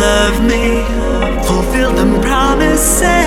love me. Fulfill them promises.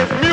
Raise your